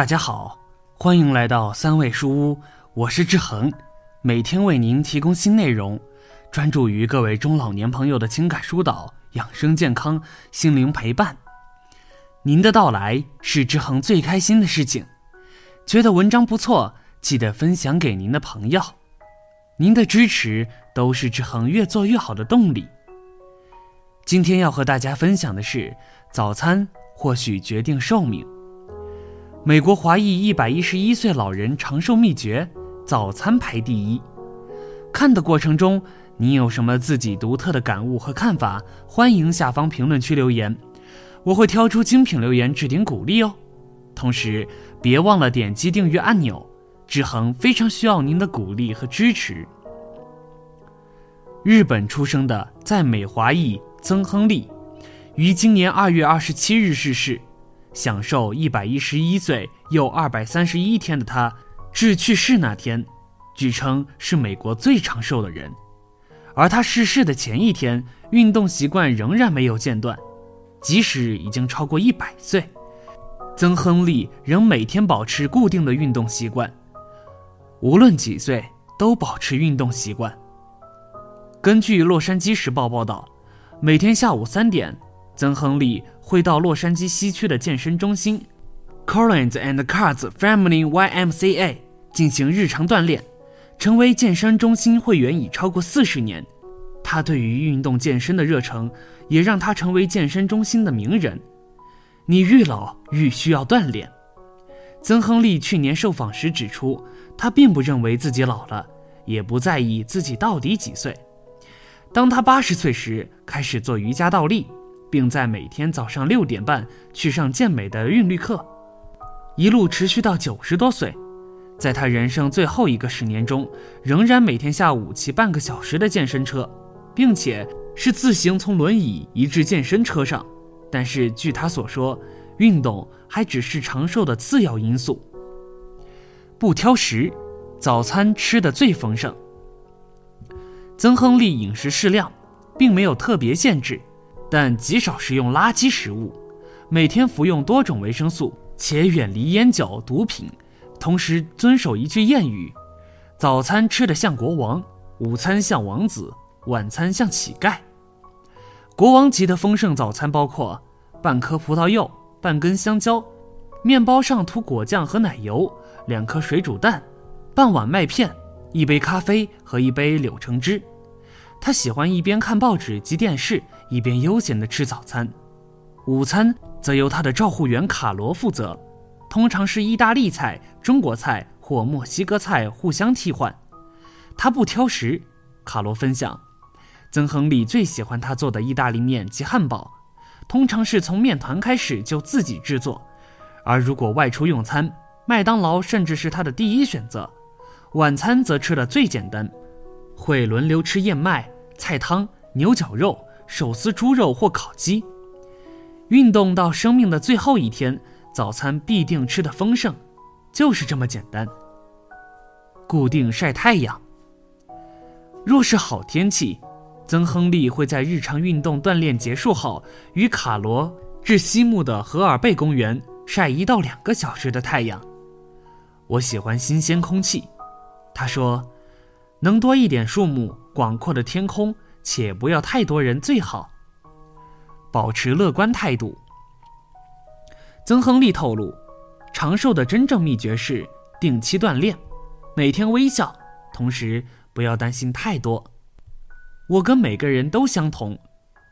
大家好，欢迎来到三味书屋，我是志恒，每天为您提供新内容，专注于各位中老年朋友的情感疏导、养生健康、心灵陪伴。您的到来是志恒最开心的事情。觉得文章不错，记得分享给您的朋友。您的支持都是志恒越做越好的动力。今天要和大家分享的是，早餐或许决定寿命。美国华裔一百一十一岁老人长寿秘诀：早餐排第一。看的过程中，你有什么自己独特的感悟和看法？欢迎下方评论区留言，我会挑出精品留言置顶鼓励哦。同时，别忘了点击订阅按钮，志恒非常需要您的鼓励和支持。日本出生的在美华裔曾亨利，于今年二月二十七日逝世。享受一百一十一岁又二百三十一天的他，至去世那天，据称是美国最长寿的人。而他逝世的前一天，运动习惯仍然没有间断，即使已经超过一百岁，曾亨利仍每天保持固定的运动习惯。无论几岁，都保持运动习惯。根据《洛杉矶时报》报道，每天下午三点。曾亨利会到洛杉矶西区的健身中心，Collins and Cards Family YMCA 进行日常锻炼。成为健身中心会员已超过四十年，他对于运动健身的热诚也让他成为健身中心的名人。你愈老愈需要锻炼。曾亨利去年受访时指出，他并不认为自己老了，也不在意自己到底几岁。当他八十岁时，开始做瑜伽倒立。并在每天早上六点半去上健美的韵律课，一路持续到九十多岁。在他人生最后一个十年中，仍然每天下午骑半个小时的健身车，并且是自行从轮椅移至健身车上。但是据他所说，运动还只是长寿的次要因素。不挑食，早餐吃的最丰盛。曾亨利饮食适量，并没有特别限制。但极少食用垃圾食物，每天服用多种维生素，且远离烟酒、毒品，同时遵守一句谚语：早餐吃得像国王，午餐像王子，晚餐像乞丐。国王级的丰盛早餐包括半颗葡萄柚、半根香蕉，面包上涂果酱和奶油，两颗水煮蛋，半碗麦片，一杯咖啡和一杯柳橙汁。他喜欢一边看报纸及电视，一边悠闲地吃早餐。午餐则由他的照护员卡罗负责，通常是意大利菜、中国菜或墨西哥菜互相替换。他不挑食。卡罗分享，曾亨利最喜欢他做的意大利面及汉堡，通常是从面团开始就自己制作。而如果外出用餐，麦当劳甚至是他的第一选择。晚餐则吃的最简单。会轮流吃燕麦、菜汤、牛角肉、手撕猪肉或烤鸡。运动到生命的最后一天，早餐必定吃的丰盛，就是这么简单。固定晒太阳。若是好天气，曾亨利会在日常运动锻炼结束后，与卡罗至西木的荷尔贝公园晒一到两个小时的太阳。我喜欢新鲜空气，他说。能多一点树木、广阔的天空，且不要太多人最好。保持乐观态度。曾亨利透露，长寿的真正秘诀是定期锻炼，每天微笑，同时不要担心太多。我跟每个人都相同，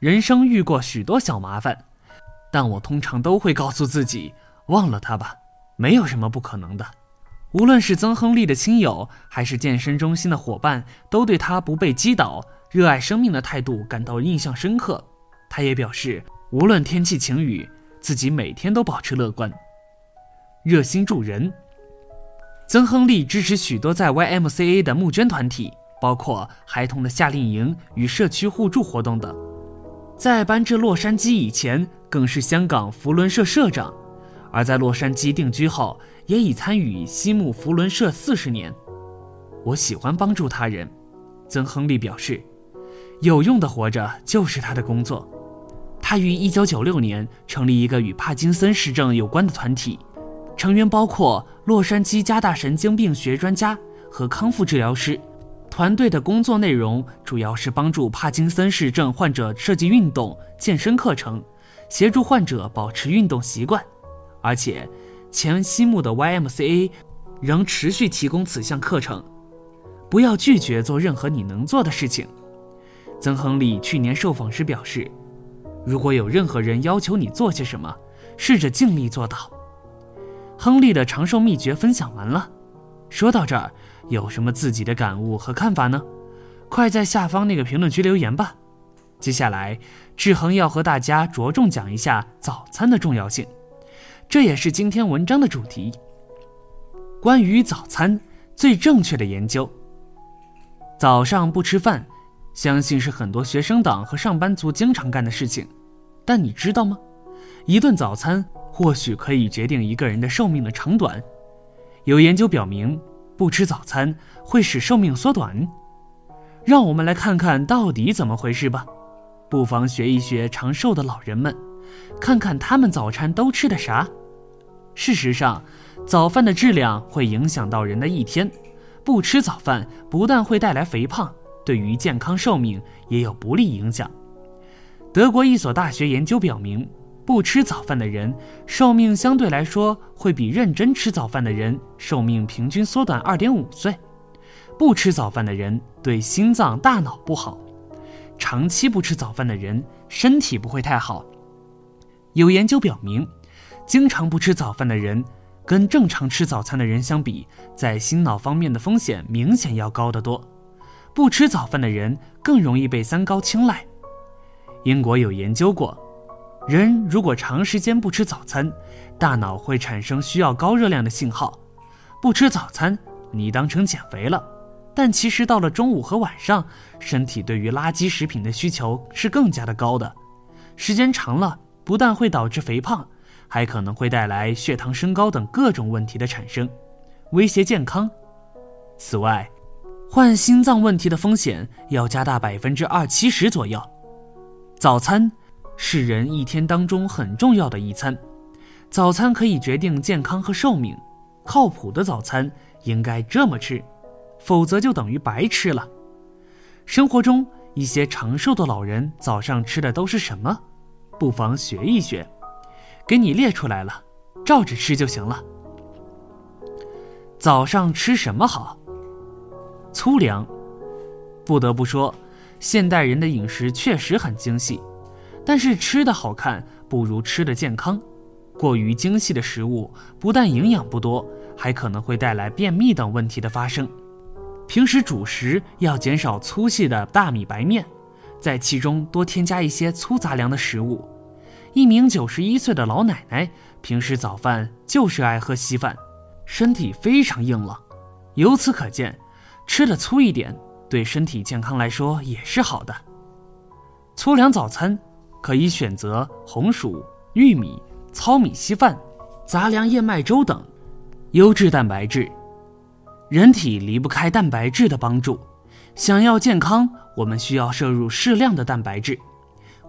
人生遇过许多小麻烦，但我通常都会告诉自己，忘了他吧，没有什么不可能的。无论是曾亨利的亲友，还是健身中心的伙伴，都对他不被击倒、热爱生命的态度感到印象深刻。他也表示，无论天气晴雨，自己每天都保持乐观、热心助人。曾亨利支持许多在 YMCA 的募捐团体，包括孩童的夏令营与社区互助活动等。在搬至洛杉矶以前，更是香港福伦社社长。而在洛杉矶定居后，也已参与西木福伦社四十年。我喜欢帮助他人，曾亨利表示，有用的活着就是他的工作。他于1996年成立一个与帕金森氏症有关的团体，成员包括洛杉矶加大神经病学专家和康复治疗师。团队的工作内容主要是帮助帕金森氏症患者设计运动健身课程，协助患者保持运动习惯。而且，前西木的 YMCA 仍持续提供此项课程。不要拒绝做任何你能做的事情。曾亨利去年受访时表示：“如果有任何人要求你做些什么，试着尽力做到。”亨利的长寿秘诀分享完了。说到这儿，有什么自己的感悟和看法呢？快在下方那个评论区留言吧。接下来，志恒要和大家着重讲一下早餐的重要性，这也是今天文章的主题。关于早餐最正确的研究。早上不吃饭，相信是很多学生党和上班族经常干的事情，但你知道吗？一顿早餐。或许可以决定一个人的寿命的长短。有研究表明，不吃早餐会使寿命缩短。让我们来看看到底怎么回事吧。不妨学一学长寿的老人们，看看他们早餐都吃的啥。事实上，早饭的质量会影响到人的一天。不吃早饭不但会带来肥胖，对于健康寿命也有不利影响。德国一所大学研究表明。不吃早饭的人寿命相对来说会比认真吃早饭的人寿命平均缩短二点五岁。不吃早饭的人对心脏、大脑不好。长期不吃早饭的人身体不会太好。有研究表明，经常不吃早饭的人跟正常吃早餐的人相比，在心脑方面的风险明显要高得多。不吃早饭的人更容易被三高青睐。英国有研究过。人如果长时间不吃早餐，大脑会产生需要高热量的信号。不吃早餐，你当成减肥了，但其实到了中午和晚上，身体对于垃圾食品的需求是更加的高的。时间长了，不但会导致肥胖，还可能会带来血糖升高等各种问题的产生，威胁健康。此外，患心脏问题的风险要加大百分之二七十左右。早餐。是人一天当中很重要的一餐，早餐可以决定健康和寿命。靠谱的早餐应该这么吃，否则就等于白吃了。生活中一些长寿的老人早上吃的都是什么？不妨学一学，给你列出来了，照着吃就行了。早上吃什么好？粗粮。不得不说，现代人的饮食确实很精细。但是吃的好看不如吃的健康，过于精细的食物不但营养不多，还可能会带来便秘等问题的发生。平时主食要减少粗细的大米白面，在其中多添加一些粗杂粮的食物。一名九十一岁的老奶奶平时早饭就是爱喝稀饭，身体非常硬朗。由此可见，吃的粗一点对身体健康来说也是好的。粗粮早餐。可以选择红薯、玉米、糙米稀饭、杂粮燕麦粥等，优质蛋白质。人体离不开蛋白质的帮助，想要健康，我们需要摄入适量的蛋白质，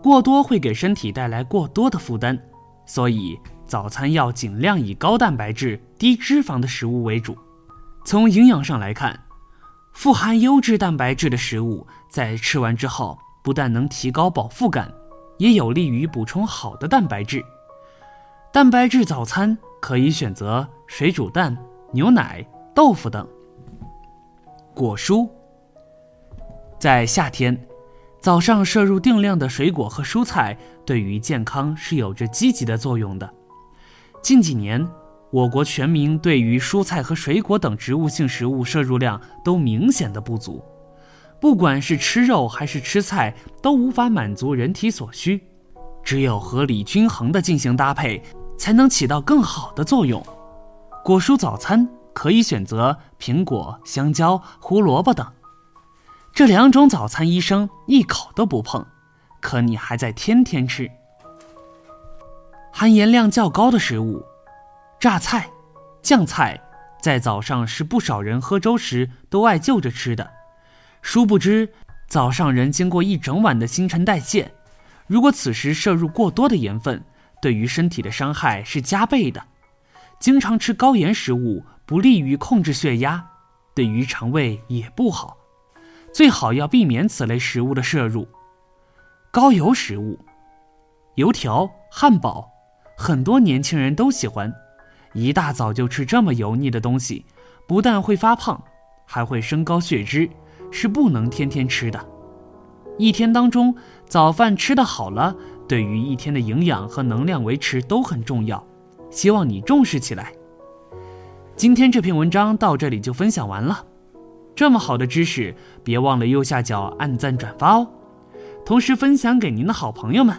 过多会给身体带来过多的负担。所以早餐要尽量以高蛋白质、低脂肪的食物为主。从营养上来看，富含优质蛋白质的食物在吃完之后，不但能提高饱腹感。也有利于补充好的蛋白质。蛋白质早餐可以选择水煮蛋、牛奶、豆腐等。果蔬，在夏天，早上摄入定量的水果和蔬菜，对于健康是有着积极的作用的。近几年，我国全民对于蔬菜和水果等植物性食物摄入量都明显的不足。不管是吃肉还是吃菜，都无法满足人体所需，只有合理均衡的进行搭配，才能起到更好的作用。果蔬早餐可以选择苹果、香蕉、胡萝卜等，这两种早餐医生一口都不碰，可你还在天天吃。含盐量较高的食物，榨菜、酱菜，在早上是不少人喝粥时都爱就着吃的。殊不知，早上人经过一整晚的新陈代谢，如果此时摄入过多的盐分，对于身体的伤害是加倍的。经常吃高盐食物不利于控制血压，对于肠胃也不好，最好要避免此类食物的摄入。高油食物，油条、汉堡，很多年轻人都喜欢。一大早就吃这么油腻的东西，不但会发胖，还会升高血脂，是不能天天吃的。一天当中，早饭吃的好了，对于一天的营养和能量维持都很重要。希望你重视起来。今天这篇文章到这里就分享完了。这么好的知识，别忘了右下角按赞转发哦，同时分享给您的好朋友们。